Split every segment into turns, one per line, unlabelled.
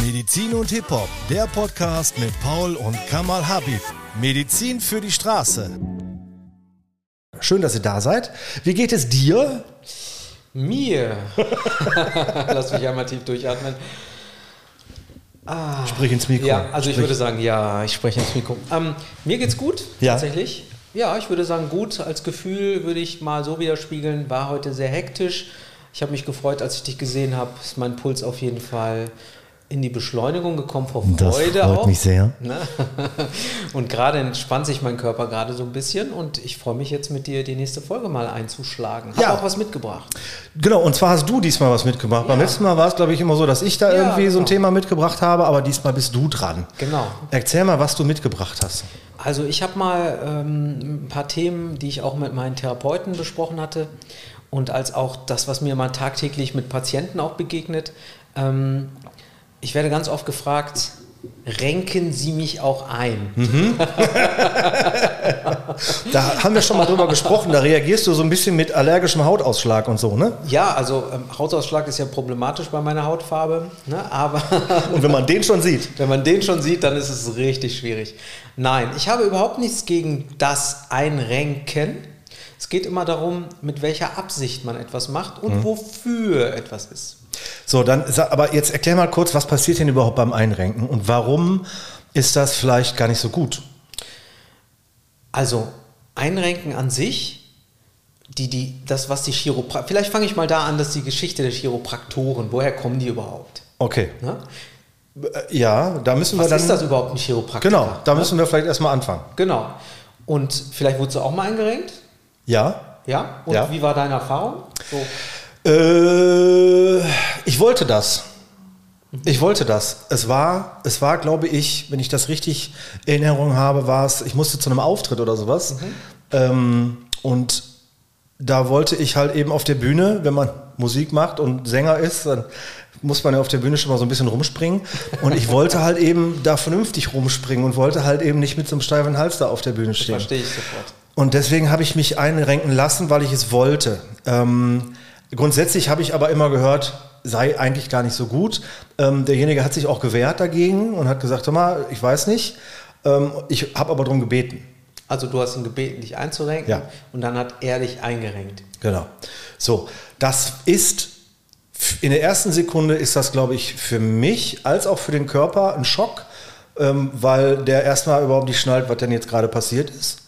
Medizin und Hip-Hop, der Podcast mit Paul und Kamal Habib. Medizin für die Straße.
Schön, dass ihr da seid. Wie geht es dir?
Mir. Lass mich einmal tief durchatmen.
Ah. Sprich ins Mikro.
Ja, also
Sprich.
ich würde sagen, ja, ich spreche ins Mikro. Ähm, mir geht's gut,
Ja.
tatsächlich. Ja, ich würde sagen, gut. Als Gefühl würde ich mal so widerspiegeln, war heute sehr hektisch. Ich habe mich gefreut, als ich dich gesehen habe. Ist mein Puls auf jeden Fall in die Beschleunigung gekommen vor
Das
Freude
freut
auch.
mich sehr.
Ne? Und gerade entspannt sich mein Körper gerade so ein bisschen und ich freue mich jetzt mit dir die nächste Folge mal einzuschlagen. Hab
Ja.
auch was mitgebracht.
Genau, und zwar hast du diesmal was mitgebracht. Beim
Ja.
letzten Mal war es, glaube ich, immer so, dass ich da
Ja,
irgendwie so ein
genau.
Thema mitgebracht habe, aber diesmal bist du dran.
Genau.
Erzähl mal, was du mitgebracht hast.
Also ich habe mal ähm, ein paar Themen, die ich auch mit meinen Therapeuten besprochen hatte und als auch das, was mir mal tagtäglich mit Patienten auch begegnet. Ähm, ich werde ganz oft gefragt, renken Sie mich auch ein?
Da haben wir schon mal drüber gesprochen. Da reagierst du so ein bisschen mit allergischem Hautausschlag und so, ne?
Ja, also ähm, Hautausschlag ist ja problematisch bei meiner Hautfarbe, ne? aber
Und wenn man den schon sieht.
Wenn man den schon sieht, dann ist es richtig schwierig. Nein, ich habe überhaupt nichts gegen das Einrenken. Es geht immer darum, mit welcher Absicht man etwas macht und wofür etwas ist.
So, dann, aber jetzt erklär mal kurz, was passiert denn überhaupt beim Einrenken und warum ist das vielleicht gar nicht so gut?
Also Einrenken an sich, die, die, das, was die Chiropraktoren, vielleicht fange ich mal da an, dass die Geschichte der Chiropraktoren, woher kommen die überhaupt?
Okay.
Ne?
Äh, Ja, da müssen wir
Was
dann.
ist das überhaupt, ein Chiropraktor?
Genau, da müssen wir vielleicht erstmal anfangen.
Genau. Und vielleicht wurdest du auch mal eingerenkt?
Ja.
Ja? Und
Ja.
wie war deine Erfahrung? So.
Äh, ich wollte das. Ich wollte das. Es war, es war, glaube ich, wenn ich das richtig in Erinnerung habe, war es, ich musste zu einem Auftritt oder sowas. Ähm, und da wollte ich halt eben auf der Bühne, wenn man Musik macht und Sänger ist, dann muss man ja auf der Bühne schon mal so ein bisschen rumspringen. Und ich wollte halt eben da vernünftig rumspringen und wollte halt eben nicht mit so einem steifen Hals da auf der Bühne stehen.
Verstehe ich sofort.
Und deswegen habe ich mich einrenken lassen, weil ich es wollte. Ähm, grundsätzlich habe ich aber immer gehört, sei eigentlich gar nicht so gut. Ähm, derjenige hat sich auch gewehrt dagegen und hat gesagt, hör mal, ich weiß nicht. Ähm, ich habe aber darum gebeten.
Also du hast ihn gebeten, dich einzurenken
Ja.
und dann hat er dich eingerenkt.
Genau. So, das ist in der ersten Sekunde ist das, glaube ich, für mich als auch für den Körper ein Schock, ähm, weil der erstmal überhaupt nicht schnallt, was denn jetzt gerade passiert ist.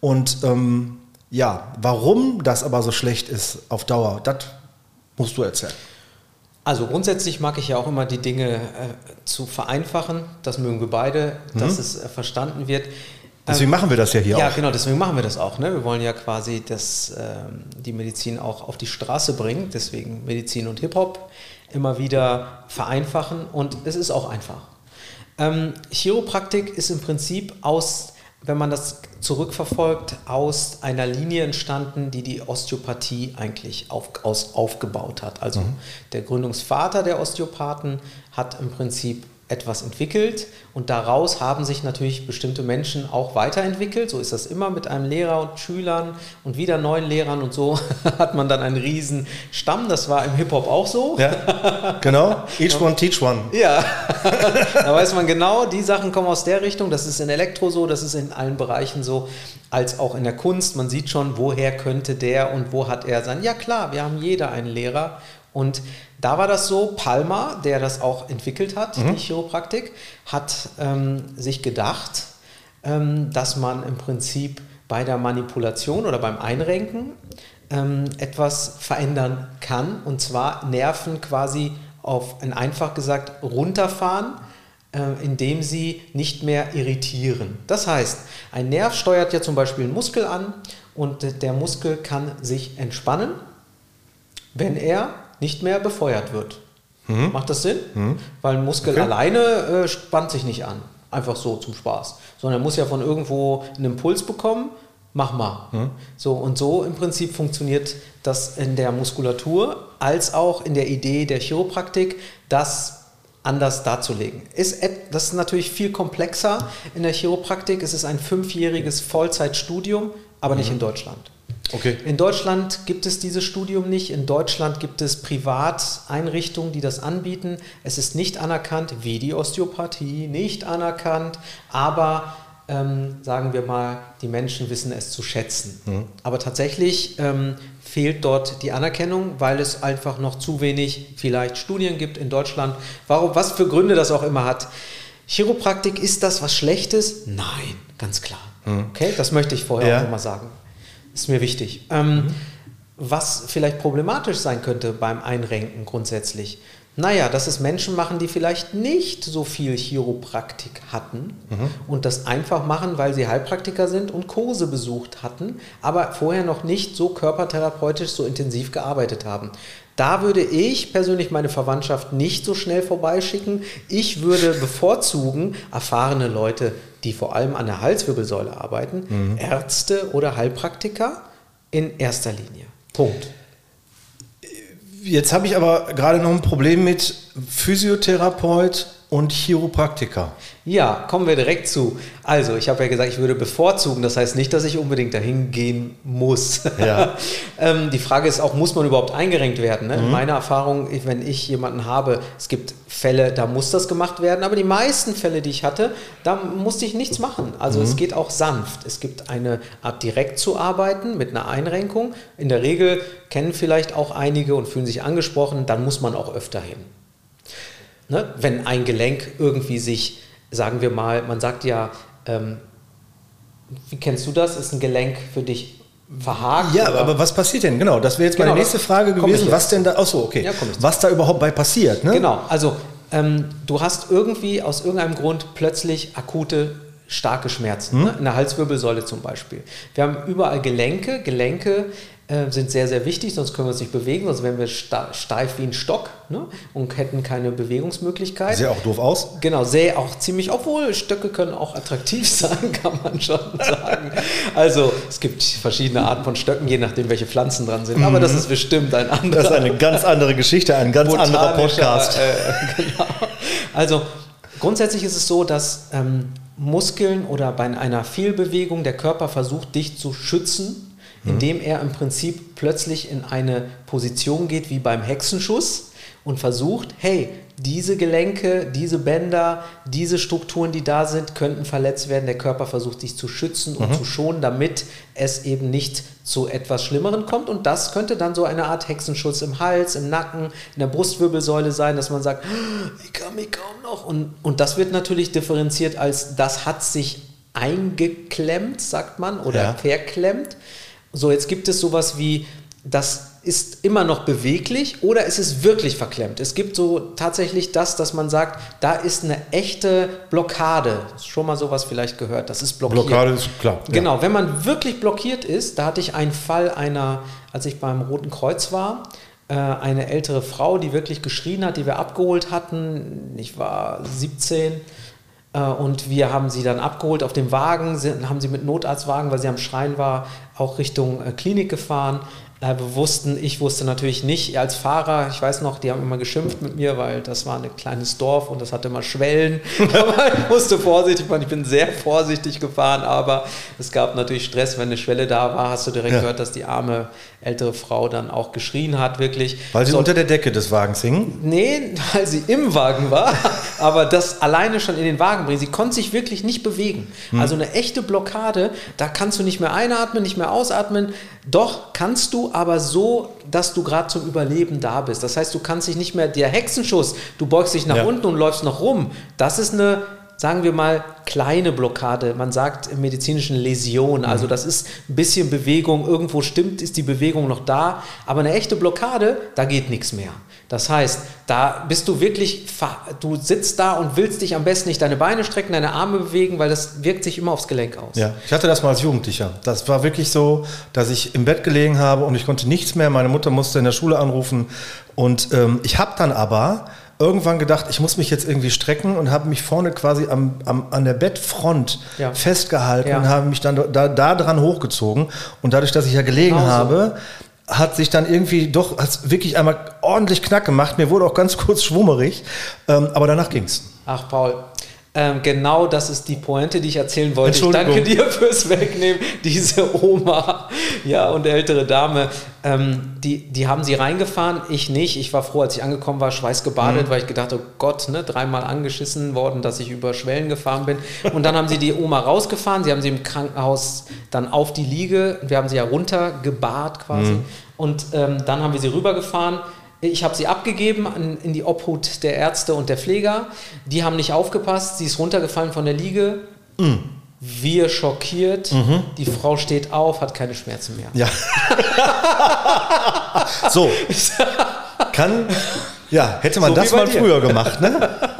Und ähm, ja, warum das aber so schlecht ist auf Dauer, das musst du erzählen.
Also grundsätzlich mag ich ja auch immer die Dinge äh, zu vereinfachen. Das mögen wir beide, dass es äh, verstanden wird.
Deswegen machen wir das ja hier
ja,
auch.
genau, deswegen machen wir das auch. Ne? Wir wollen ja quasi das, ähm, die Medizin auch auf die Straße bringen. Deswegen Medizin und Hip-Hop immer wieder vereinfachen und es ist auch einfach. Ähm, Chiropraktik ist im Prinzip aus, wenn man das zurückverfolgt, aus einer Linie entstanden, die die Osteopathie eigentlich auf, aus, aufgebaut hat. Also der Gründungsvater der Osteopathen hat im Prinzip etwas entwickelt und daraus haben sich natürlich bestimmte Menschen auch weiterentwickelt. So ist das immer mit einem Lehrer und Schülern und wieder neuen Lehrern und so hat man dann einen riesen Stamm. Das war im Hip-Hop auch so.
Ja, genau. Each one, teach one.
Ja, da weiß man genau, die Sachen kommen aus der Richtung. Das ist in Elektro so, das ist in allen Bereichen so, als auch in der Kunst. Man sieht schon, woher könnte der und wo hat er sein. Ja klar, wir haben jeder einen Lehrer. Und da war das so, Palmer, der das auch entwickelt hat, die Chiropraktik, hat ähm, sich gedacht, ähm, dass man im Prinzip bei der Manipulation oder beim Einrenken ähm, etwas verändern kann. Und zwar Nerven quasi auf, ein einfach gesagt, runterfahren, äh, indem sie nicht mehr irritieren. Das heißt, ein Nerv steuert ja zum Beispiel einen Muskel an und der Muskel kann sich entspannen, wenn er nicht mehr befeuert wird. Macht das Sinn? Weil ein Muskel
Okay.
alleine äh, spannt sich nicht an. Einfach so zum Spaß. Sondern er muss ja von irgendwo einen Impuls bekommen. Mach mal. So und so im Prinzip funktioniert das in der Muskulatur als auch in der Idee der Chiropraktik, das anders darzulegen. Ist, das ist natürlich viel komplexer in der Chiropraktik. Es ist ein fünfjähriges Vollzeitstudium, aber nicht in Deutschland.
Okay.
In Deutschland gibt es dieses Studium nicht. In Deutschland gibt es Privateinrichtungen, die das anbieten. Es ist nicht anerkannt, wie die Osteopathie, nicht anerkannt, aber ähm, sagen wir mal, die Menschen wissen es zu schätzen. Mhm. Aber tatsächlich ähm, fehlt dort die Anerkennung, weil es einfach noch zu wenig vielleicht Studien gibt in Deutschland. Warum, was für Gründe das auch immer hat. Chiropraktik, ist das was Schlechtes? Nein, ganz klar. Mhm. Okay, das möchte ich vorher ja. auch nochmal sagen. Ist mir wichtig. Ähm, mhm. Was vielleicht problematisch sein könnte beim Einrenken grundsätzlich, naja, dass es Menschen machen, die vielleicht nicht so viel Chiropraktik hatten mhm. und das einfach machen, weil sie Heilpraktiker sind und Kurse besucht hatten, aber vorher noch nicht so körpertherapeutisch so intensiv gearbeitet haben. Da würde ich persönlich meine Verwandtschaft nicht so schnell vorbeischicken. Ich würde bevorzugen erfahrene Leute, die vor allem an der Halswirbelsäule arbeiten, mhm. Ärzte oder Heilpraktiker in erster Linie. Punkt.
Jetzt habe ich aber gerade noch ein Problem mit Physiotherapeut und Chiropraktiker.
Ja, kommen wir direkt zu. Also, ich habe ja gesagt, ich würde bevorzugen. Das heißt nicht, dass ich unbedingt dahin gehen muss. Ja. ähm, die Frage ist auch, muss man überhaupt eingerenkt werden? Ne? Mhm. Meine Erfahrung, wenn ich jemanden habe, es gibt Fälle, da muss das gemacht werden. Aber die meisten Fälle, die ich hatte, da musste ich nichts machen. Also, mhm. es geht auch sanft. Es gibt eine Art direkt zu arbeiten mit einer Einrenkung. In der Regel kennen vielleicht auch einige und fühlen sich angesprochen. Dann muss man auch öfter hin. Ne? Wenn ein Gelenk irgendwie sich, sagen wir mal, man sagt ja, ähm, wie kennst du das? Ist ein Gelenk für dich verhakt?
Ja, oder? aber was passiert denn? Genau, das wäre jetzt genau, meine nächste Frage gewesen. Was denn da, achso, okay. Ja, was da überhaupt bei passiert?
Ne? Genau, also ähm, du hast irgendwie aus irgendeinem Grund plötzlich akute starke Schmerzen, hm? ne? in der Halswirbelsäule zum Beispiel. Wir haben überall Gelenke. Gelenke äh, sind sehr, sehr wichtig, sonst können wir uns nicht bewegen, sonst wären wir steif wie ein Stock ne? und hätten keine Bewegungsmöglichkeit.
Sähe auch doof aus.
Genau, sähe auch ziemlich, obwohl Stöcke können auch attraktiv sein, kann man schon sagen. Also es gibt verschiedene Arten von Stöcken, je nachdem, welche Pflanzen dran sind. Aber das mhm. ist bestimmt ein anderer.
Das ist eine ganz andere Geschichte, ein ganz anderer Podcast.
Äh, genau. Also grundsätzlich ist es so, dass ähm, Muskeln oder bei einer Fehlbewegung der Körper versucht, dich zu schützen. Indem er im Prinzip plötzlich in eine Position geht wie beim Hexenschuss und versucht, hey, diese Gelenke, diese Bänder, diese Strukturen, die da sind, könnten verletzt werden. Der Körper versucht sich zu schützen und mhm. zu schonen, damit es eben nicht zu etwas Schlimmeren kommt. Und das könnte dann so eine Art Hexenschuss im Hals, im Nacken, in der Brustwirbelsäule sein, dass man sagt, ich kann mich kaum noch. Und, und das wird natürlich differenziert als, das hat sich eingeklemmt, sagt man, oder ja. verklemmt. So, jetzt gibt es sowas wie, das ist immer noch beweglich oder ist es wirklich verklemmt. Es gibt so tatsächlich das, dass man sagt, da ist eine echte Blockade. Schon mal sowas vielleicht gehört, das ist blockiert.
Blockade ist klar.
Ja. Genau, wenn man wirklich blockiert ist, da hatte ich einen Fall einer, als ich beim Roten Kreuz war, äh, eine ältere Frau, die wirklich geschrien hat, die wir abgeholt hatten. Ich war 17 äh, und wir haben sie dann abgeholt auf dem Wagen, haben sie mit Notarztwagen, weil sie am Schreien war, auch Richtung äh, Klinik gefahren. Wussten, ich wusste natürlich nicht, als Fahrer, ich weiß noch, die haben immer geschimpft mit mir, weil das war ein kleines Dorf und das hatte immer Schwellen. aber ich musste vorsichtig fahren, ich bin sehr vorsichtig gefahren, aber es gab natürlich Stress, wenn eine Schwelle da war, hast du direkt ja. gehört, dass die arme ältere Frau dann auch geschrien hat, wirklich.
Weil sie so, unter der Decke des Wagens hing?
Nee, weil sie im Wagen war, aber das alleine schon in den Wagen bringen. Sie konnte sich wirklich nicht bewegen. Hm. Also eine echte Blockade, da kannst du nicht mehr einatmen, nicht mehr ausatmen. Doch kannst du aber so, dass du gerade zum Überleben da bist. Das heißt, du kannst dich nicht mehr, der Hexenschuss, du beugst dich nach ja. unten und läufst noch rum. Das ist eine, sagen wir mal, kleine Blockade. Man sagt im medizinischen Läsion. Also mhm. das ist ein bisschen Bewegung. Irgendwo stimmt, ist die Bewegung noch da. Aber eine echte Blockade, da geht nichts mehr. Das heißt, da bist du wirklich, du sitzt da und willst dich am besten nicht deine Beine strecken, deine Arme bewegen, weil das wirkt sich immer aufs Gelenk aus.
Ja, ich hatte das mal als Jugendlicher. Das war wirklich so, dass ich im Bett gelegen habe und ich konnte nichts mehr. Meine Mutter musste in der Schule anrufen. Und ähm, ich habe dann aber irgendwann gedacht, ich muss mich jetzt irgendwie strecken und habe mich vorne quasi am, am, an der Bettfront ja. festgehalten ja. und habe mich dann da, da dran hochgezogen. Und dadurch, dass ich ja gelegen genau habe, so hat sich dann irgendwie doch hat wirklich einmal ordentlich Knack gemacht. Mir wurde auch ganz kurz schwummerig, ähm, aber danach ging's.
Ach, Paul. Ähm, genau das ist die Pointe, die ich erzählen wollte. Ich danke dir fürs Wegnehmen. Diese Oma ja, und ältere Dame, ähm, die, die haben sie reingefahren, ich nicht. Ich war froh, als ich angekommen war, schweißgebadet, weil ich gedacht oh Gott, ne, dreimal angeschissen worden, dass ich über Schwellen gefahren bin. Und dann haben sie die Oma rausgefahren, sie haben sie im Krankenhaus dann auf die Liege, wir haben sie ja runtergebart quasi. Und ähm, dann haben wir sie rübergefahren. Ich habe sie abgegeben an, in die Obhut der Ärzte und der Pfleger. Die haben nicht aufgepasst. Sie ist runtergefallen von der Liege. Wir schockiert. Die Frau steht auf, hat keine Schmerzen mehr.
Ja. so. Kann. Ja, hätte man
So
das mal
dir.
früher gemacht, ne?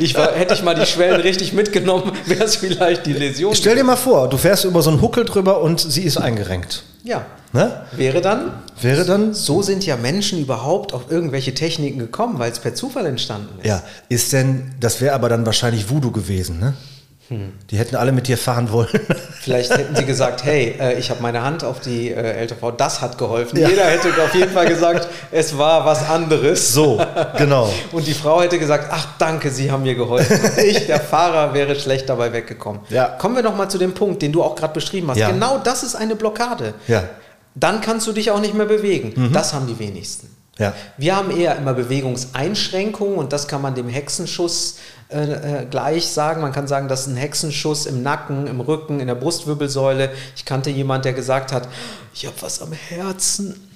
Ich war, hätte ich mal die Schwellen richtig mitgenommen, wäre es vielleicht die Läsion.
Stell dir mal vor, du fährst über so einen Huckel drüber und sie ist eingerenkt.
ja.
Ne?
Wäre dann,
Wäre dann.
so sind ja Menschen überhaupt auf irgendwelche Techniken gekommen, weil es per Zufall entstanden ist.
Ja, ist denn, das wäre aber dann wahrscheinlich Voodoo gewesen, ne? Die hätten alle mit dir fahren wollen.
Vielleicht hätten sie gesagt, hey, äh, ich habe meine Hand auf die äh, LTV, das hat geholfen.
Ja.
Jeder hätte auf jeden Fall gesagt, es war was anderes.
So, genau.
Und die Frau hätte gesagt, ach danke, Sie haben mir geholfen. Ich, der Fahrer, wäre schlecht dabei weggekommen.
Ja.
Kommen wir noch mal zu dem Punkt, den du auch gerade beschrieben hast.
Ja.
Genau das ist eine Blockade.
Ja.
Dann kannst du dich auch nicht mehr bewegen. Das haben die wenigsten.
Ja.
Wir haben eher immer Bewegungseinschränkungen und das kann man dem Hexenschuss äh, äh, gleich sagen. Man kann sagen, das ist ein Hexenschuss im Nacken, im Rücken, in der Brustwirbelsäule. Ich kannte jemand, der gesagt hat, ich habe was am Herzen.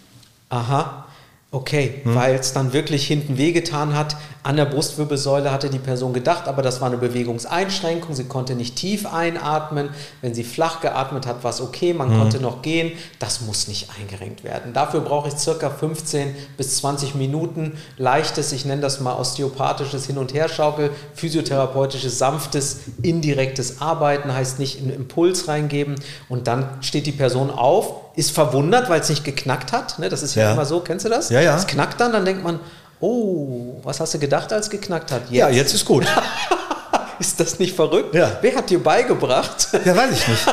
Aha. Okay, weil es dann wirklich hinten wehgetan hat. An der Brustwirbelsäule hatte die Person gedacht, aber das war eine Bewegungseinschränkung. Sie konnte nicht tief einatmen. Wenn sie flach geatmet hat, war es okay. Man konnte noch gehen. Das muss nicht eingerenkt werden. Dafür brauche ich circa 15 bis 20 Minuten leichtes, ich nenne das mal osteopathisches Hin- und Herschaukel, physiotherapeutisches, sanftes, indirektes Arbeiten, heißt nicht einen Impuls reingeben. Und dann steht die Person auf, ist verwundert, weil es nicht geknackt hat. Ne? Das ist ja,
Ja.
immer so, kennst du das?
Ja, ja.
Es knackt dann, dann denkt man, oh, was hast du gedacht, als geknackt hat?
Ja, jetzt ist gut.
Ist das nicht verrückt?
Ja.
Wer hat dir beigebracht?
Ja, weiß ich nicht.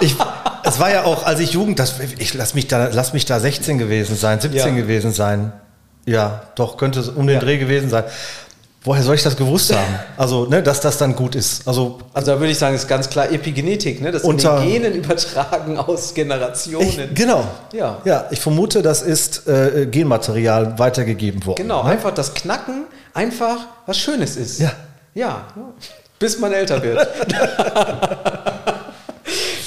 Ich, es war ja auch, als ich Jugend, das, ich lass mich da, lass mich da 16 gewesen sein, 17
Ja.
gewesen sein. Ja, doch, könnte es um den
Ja.
Dreh gewesen sein. Woher soll ich das gewusst haben? Also, ne, dass das dann gut ist. Also,
Also da würde ich sagen, ist ganz klar Epigenetik, ne? das
Unter-
die Genen übertragen aus
ich,
Generationen.
genau.
Ja.
Ja, ich vermute, das ist äh, Genmaterial weitergegeben worden.
Genau,
ne?
einfach das Knacken einfach was Schönes ist.
Ja.
Ja, bis man älter wird.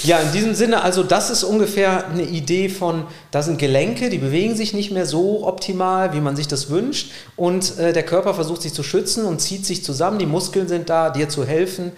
ja, in diesem Sinne, also das ist ungefähr eine Idee von, da sind Gelenke, die bewegen sich nicht mehr so optimal, wie man sich das wünscht und äh, der Körper versucht sich zu schützen und zieht sich zusammen, die Muskeln sind da, dir zu helfen.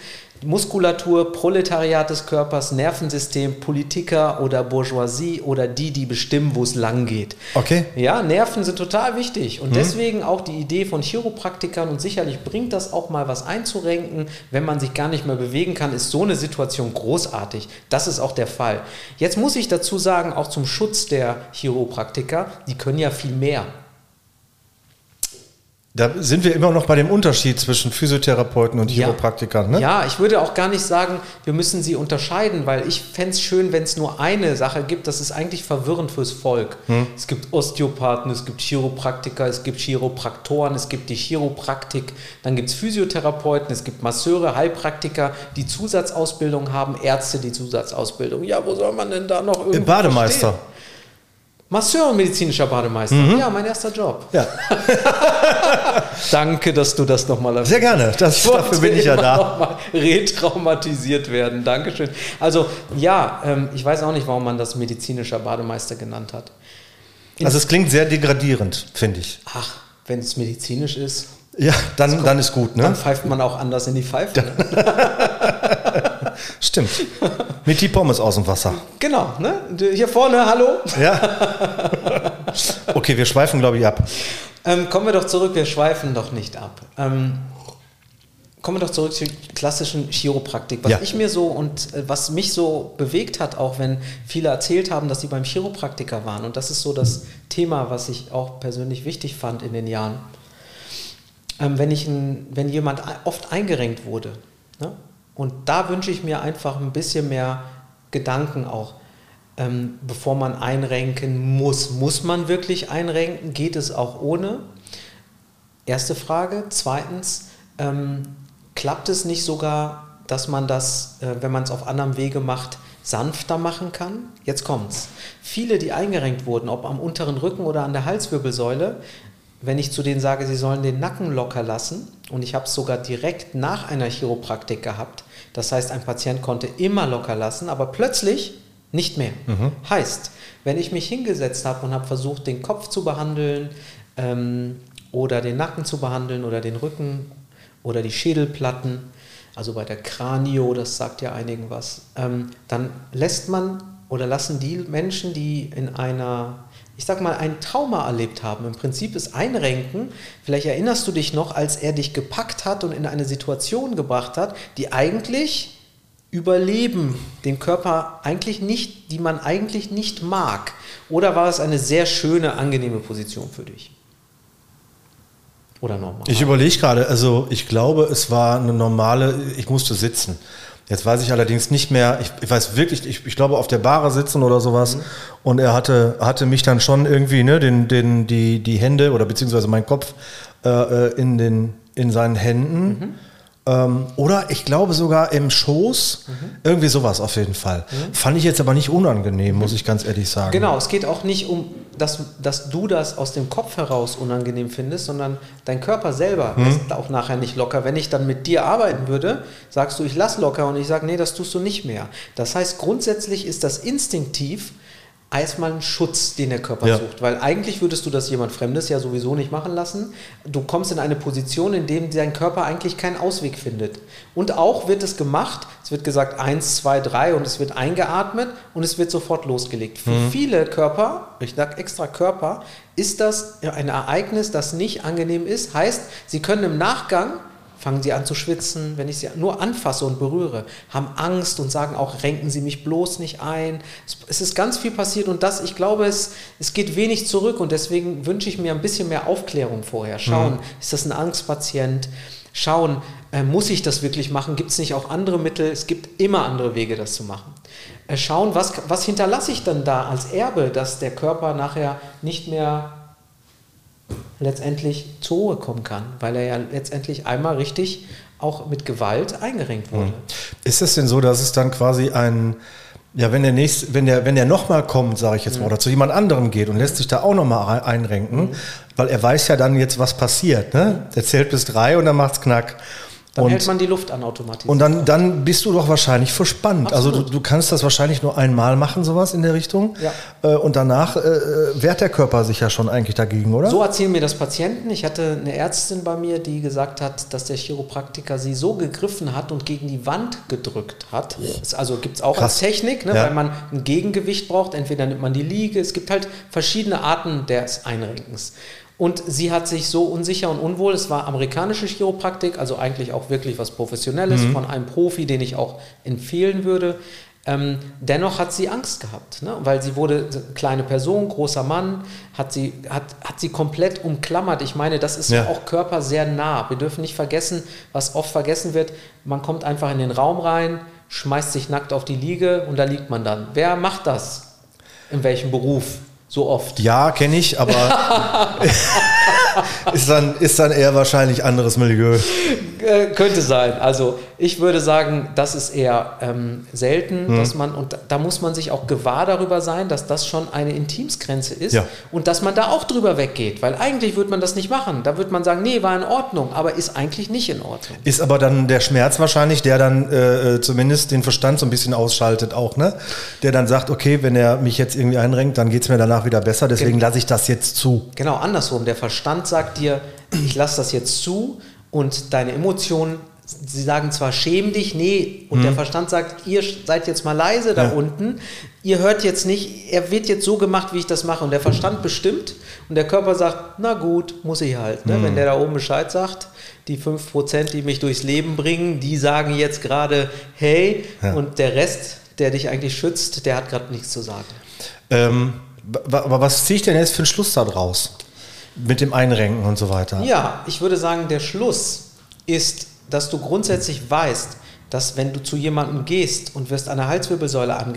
Muskulatur, Proletariat des Körpers, Nervensystem, Politiker oder Bourgeoisie oder die, die bestimmen, wo es lang geht.
Okay.
Ja, Nerven sind total wichtig und deswegen auch die Idee von Chiropraktikern und sicherlich bringt das auch mal was einzurenken, wenn man sich gar nicht mehr bewegen kann, ist so eine Situation großartig. Das ist auch der Fall. Jetzt muss ich dazu sagen, auch zum Schutz der Chiropraktiker, die können ja viel mehr.
Da sind wir immer noch bei dem Unterschied zwischen Physiotherapeuten und
Ja.
Chiropraktikern. Ne?
Ja, ich würde auch gar nicht sagen, wir müssen sie unterscheiden, weil ich fände es schön, wenn es nur eine Sache gibt. Das ist eigentlich verwirrend fürs Volk.
Hm.
Es gibt Osteopathen, es gibt Chiropraktiker, es gibt Chiropraktoren, es gibt die Chiropraktik, dann gibt es Physiotherapeuten, es gibt Masseure, Heilpraktiker, die Zusatzausbildung haben, Ärzte, die Zusatzausbildung. Ja, wo soll man denn da noch irgendwo
Bademeister.
verstehen? Masseur und medizinischer Bademeister. Ja, mein erster Job.
Ja,
Danke, dass du das nochmal erwähnt
sehr gerne. Das, dafür bin ich ja da.
retraumatisiert werden. Dankeschön. Also ja, ähm, ich weiß auch nicht, warum man das medizinischer Bademeister genannt hat.
Also es klingt sehr degradierend, finde ich.
Ach, wenn es medizinisch ist,
Ja, dann, dann ist gut,
dann
ne?
pfeift man auch anders in die Pfeife. Ne?
Stimmt. Mit die Pommes aus dem Wasser.
Genau, ne? Hier vorne, hallo.
Ja. Okay, wir schweifen, glaube ich, ab.
Ähm, kommen wir doch zurück, wir schweifen doch nicht ab. Ähm, kommen wir doch zurück zur klassischen Chiropraktik. Was
Ja.
ich mir so und äh, was mich so bewegt hat, auch wenn viele erzählt haben, dass sie beim Chiropraktiker waren. Und das ist so das Thema, was ich auch persönlich wichtig fand in den Jahren. Ähm, wenn, ich ein, wenn jemand oft eingerenkt wurde. Ne? Und da wünsche ich mir einfach ein bisschen mehr Gedanken auch, ähm, bevor man einrenken muss. Muss man wirklich einrenken? Geht es auch ohne? Erste Frage. Zweitens, ähm, klappt es nicht sogar, dass man das, äh, wenn man es auf anderem Wege macht, sanfter machen kann? Jetzt kommt's. Viele, die eingerenkt wurden, ob am unteren Rücken oder an der Halswirbelsäule, wenn ich zu denen sage, sie sollen den Nacken locker lassen, und ich habe es sogar direkt nach einer Chiropraktik gehabt, das heißt, ein Patient konnte immer locker lassen, aber plötzlich nicht mehr. Mhm. Heißt, wenn ich mich hingesetzt habe und habe versucht, den Kopf zu behandeln ähm, oder den Nacken zu behandeln oder den Rücken oder die Schädelplatten, also bei der Kranio, das sagt ja einigen was, ähm, dann lässt man oder lassen die Menschen, die in einer ich sag mal, ein Trauma erlebt haben. Im Prinzip ist Einrenken, vielleicht erinnerst du dich noch, als er dich gepackt hat und in eine Situation gebracht hat, die eigentlich Überleben, den Körper eigentlich nicht, die man eigentlich nicht mag. Oder war es eine sehr schöne, angenehme Position für dich?
Oder normal? Ich überlege gerade, also ich glaube, es war eine normale, ich musste sitzen. Jetzt weiß ich allerdings nicht mehr, ich, ich weiß wirklich, ich, ich, glaube auf der Bahre sitzen oder sowas. Mhm. Und er hatte, hatte mich dann schon irgendwie, ne, den, den, die, die Hände oder beziehungsweise mein Kopf äh, äh in, den, in seinen Händen. Mhm. Ähm, oder ich glaube sogar im Schoß. Mhm. Irgendwie sowas auf jeden Fall. Mhm. Fand ich jetzt aber nicht unangenehm, muss ich ganz ehrlich sagen.
Genau, es geht auch nicht um, dass, dass du das aus dem Kopf heraus unangenehm findest, sondern dein Körper selber mhm. ist auch nachher nicht locker. Wenn ich dann mit dir arbeiten würde, sagst du, ich lass locker und ich sage, nee, das tust du nicht mehr. Das heißt, grundsätzlich ist das instinktiv erstmal einen Schutz, den der Körper ja. sucht. Weil eigentlich würdest du das jemand Fremdes ja sowieso nicht machen lassen. Du kommst in eine Position, in der dein Körper eigentlich keinen Ausweg findet. Und auch wird es gemacht, es wird gesagt eins, zwei, drei und es wird eingeatmet und es wird sofort losgelegt. Für mhm. viele Körper, ich sage extra Körper, ist das ein Ereignis, das nicht angenehm ist. Heißt, sie können im Nachgang fangen sie an zu schwitzen, wenn ich sie nur anfasse und berühre, haben Angst und sagen auch, renken Sie mich bloß nicht ein. Es ist ganz viel passiert und das, ich glaube, es, es geht wenig zurück und deswegen wünsche ich mir ein bisschen mehr Aufklärung vorher. Schauen, mhm. ist das ein Angstpatient? Schauen, äh, muss ich das wirklich machen? Gibt es nicht auch andere Mittel? Es gibt immer andere Wege, das zu machen. Äh, schauen, was, was hinterlasse ich dann da als Erbe, dass der Körper nachher nicht mehr letztendlich zur Ruhe kommen kann, weil er ja letztendlich einmal richtig auch mit Gewalt eingerenkt wurde. Hm.
Ist es denn so, dass es dann quasi ein, ja, wenn der nächste, wenn der, wenn der nochmal kommt, sage ich jetzt mal, mhm. oder zu jemand anderem geht und lässt sich da auch nochmal einrenken, mhm. weil er weiß ja dann jetzt, was passiert. Ne? Der zählt bis drei und dann macht's knack.
Dann und, hält man die Luft an automatisch.
Und dann, dann bist du doch wahrscheinlich verspannt. Absolut. Also du, du, kannst das wahrscheinlich nur einmal machen, sowas in der Richtung. Ja. Äh, und danach äh, äh, wehrt der Körper sich ja schon eigentlich dagegen, oder?
So erzählen mir das Patienten. Ich hatte eine Ärztin bei mir, die gesagt hat, dass der Chiropraktiker sie so gegriffen hat und gegen die Wand gedrückt hat. Das also gibt es auch Krass. als Technik, ne, ja. weil man ein Gegengewicht braucht. Entweder nimmt man die Liege. Es gibt halt verschiedene Arten des Einrenkens. Und sie hat sich so unsicher und unwohl, es war amerikanische Chiropraktik, also eigentlich auch wirklich was Professionelles mhm. von einem Profi, den ich auch empfehlen würde. Ähm, dennoch hat sie Angst gehabt, ne? weil sie wurde kleine Person, großer Mann, hat sie, hat, hat sie komplett umklammert. Ich meine, das ist ja. auch Körper sehr nah. Wir dürfen nicht vergessen, was oft vergessen wird, man kommt einfach in den Raum rein, schmeißt sich nackt auf die Liege und da liegt man dann. Wer macht das? In welchem Beruf? So oft.
Ja, kenne ich, aber ist, dann, ist dann eher wahrscheinlich anderes Milieu.
Äh, könnte sein. Also ich würde sagen, das ist eher ähm, selten, hm. dass man, und da muss man sich auch gewahr darüber sein, dass das schon eine Intimsgrenze ist ja. und dass man da auch drüber weggeht, weil eigentlich würde man das nicht machen. Da würde man sagen, nee, war in Ordnung, aber ist eigentlich nicht in Ordnung.
Ist aber dann der Schmerz wahrscheinlich, der dann äh, äh zumindest den Verstand so ein bisschen ausschaltet auch, ne? Der dann sagt, okay, wenn er mich jetzt irgendwie einrenkt, dann geht es mir danach wieder besser, deswegen genau. lasse ich das jetzt zu.
Genau, andersrum. Der Verstand sagt dir, ich lasse das jetzt zu und deine Emotionen sie sagen zwar schäm dich, nee, und mhm. der Verstand sagt, ihr seid jetzt mal leise da ja. unten, ihr hört jetzt nicht, er wird jetzt so gemacht, wie ich das mache. Und der Verstand bestimmt und der Körper sagt, na gut, muss ich halt. Ne? Mhm. Wenn der da oben Bescheid sagt, die 5%, die mich durchs Leben bringen, die sagen jetzt gerade, hey, ja. und der Rest, der dich eigentlich schützt, der hat gerade nichts zu sagen.
Ähm, aber was ziehe ich denn jetzt für einen Schluss da draus? Mit dem Einrenken und so weiter.
Ja, ich würde sagen, der Schluss ist, dass du grundsätzlich weißt, dass wenn du zu jemandem gehst und wirst an der Halswirbelsäule ein,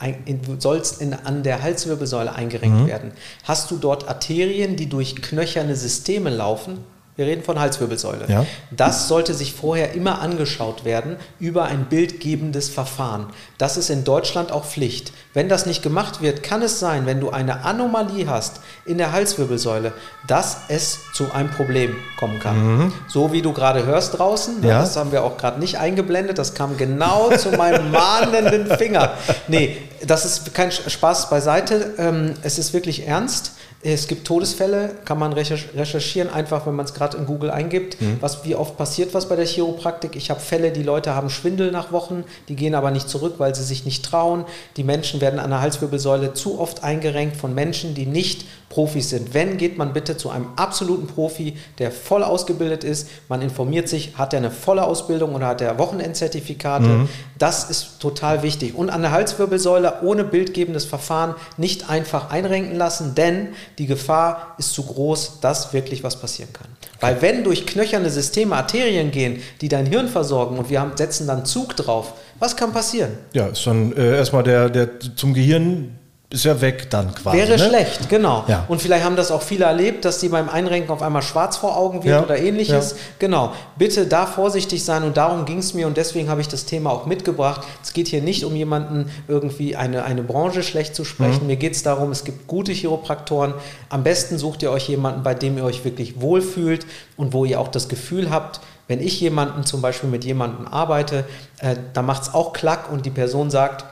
ein, in, sollst in, an der Halswirbelsäule eingerenkt mhm. werden, hast du dort Arterien, die durch knöcherne Systeme laufen? Wir reden von Halswirbelsäule.
Ja.
Das sollte sich vorher immer angeschaut werden über ein bildgebendes Verfahren. Das ist in Deutschland auch Pflicht. Wenn das nicht gemacht wird, kann es sein, wenn du eine Anomalie hast in der Halswirbelsäule, dass es zu einem Problem kommen kann. So wie du gerade hörst draußen, ne,
Ja.
das haben wir auch gerade nicht eingeblendet, das kam genau zu meinem mahnenden Finger. Nee, das ist kein Spaß beiseite. Ähm, es ist wirklich ernst. Es gibt Todesfälle, kann man recherch- recherchieren, einfach wenn man es gerade in Google eingibt. Was, wie oft passiert was bei der Chiropraktik? Ich habe Fälle, die Leute haben Schwindel nach Wochen, die gehen aber nicht zurück, weil sie sich nicht trauen. Die Menschen werden an der Halswirbelsäule zu oft eingerenkt von Menschen, die nicht Profis sind. Wenn, geht man bitte zu einem absoluten Profi, der voll ausgebildet ist. Man informiert sich, hat er eine volle Ausbildung oder hat er Wochenendzertifikate. Das ist total wichtig. Und an der Halswirbelsäule ohne bildgebendes Verfahren nicht einfach einrenken lassen, denn die Gefahr ist zu groß, dass wirklich was passieren kann. Weil wenn durch knöcherne Systeme Arterien gehen, die dein Hirn versorgen und wir haben, setzen dann Zug drauf, was kann passieren?
Ja, ist dann äh, erstmal der, der zum Gehirn ist ja weg dann quasi.
Wäre
ne?
schlecht, genau.
Ja.
Und vielleicht haben das auch viele erlebt, dass die beim Einrenken auf einmal schwarz vor Augen wird
Ja,
oder ähnliches.
ja.
Genau. Bitte da vorsichtig sein und darum ging es mir und deswegen habe ich das Thema auch mitgebracht. Es geht hier nicht um jemanden irgendwie eine, eine Branche schlecht zu sprechen.
Mhm.
Mir geht es darum, es gibt gute Chiropraktoren. Am besten sucht ihr euch jemanden, bei dem ihr euch wirklich wohlfühlt und wo ihr auch das Gefühl habt, wenn ich jemanden zum Beispiel mit jemandem arbeite, äh, da macht es auch Klack und die Person sagt,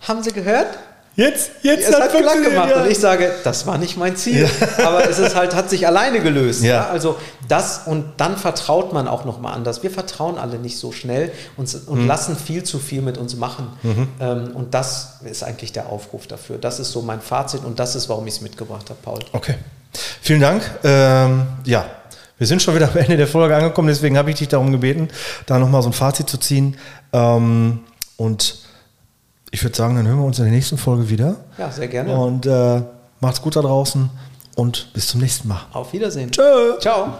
haben Sie gehört?
Jetzt, jetzt
es hat Klack
funktioniert,
gemacht
ja.
und ich sage, das war nicht mein Ziel. Aber es ist halt, hat sich alleine gelöst.
Ja.
Ja. Also das und dann vertraut man auch nochmal anders. Wir vertrauen alle nicht so schnell und, und
Mhm.
lassen viel zu viel mit uns machen. Ähm, und das ist eigentlich der Aufruf dafür. Das ist so mein Fazit und das ist, warum ich es mitgebracht habe, Paul.
Okay. Vielen Dank. Ähm, ja, wir sind schon wieder am Ende der Folge angekommen, deswegen habe ich dich darum gebeten, da nochmal so ein Fazit zu ziehen. Ähm, und ich würde sagen, dann hören wir uns in der nächsten Folge wieder.
Ja, sehr gerne.
Und äh, macht's gut da draußen und bis zum nächsten Mal.
Auf Wiedersehen.
Tschö.
Ciao.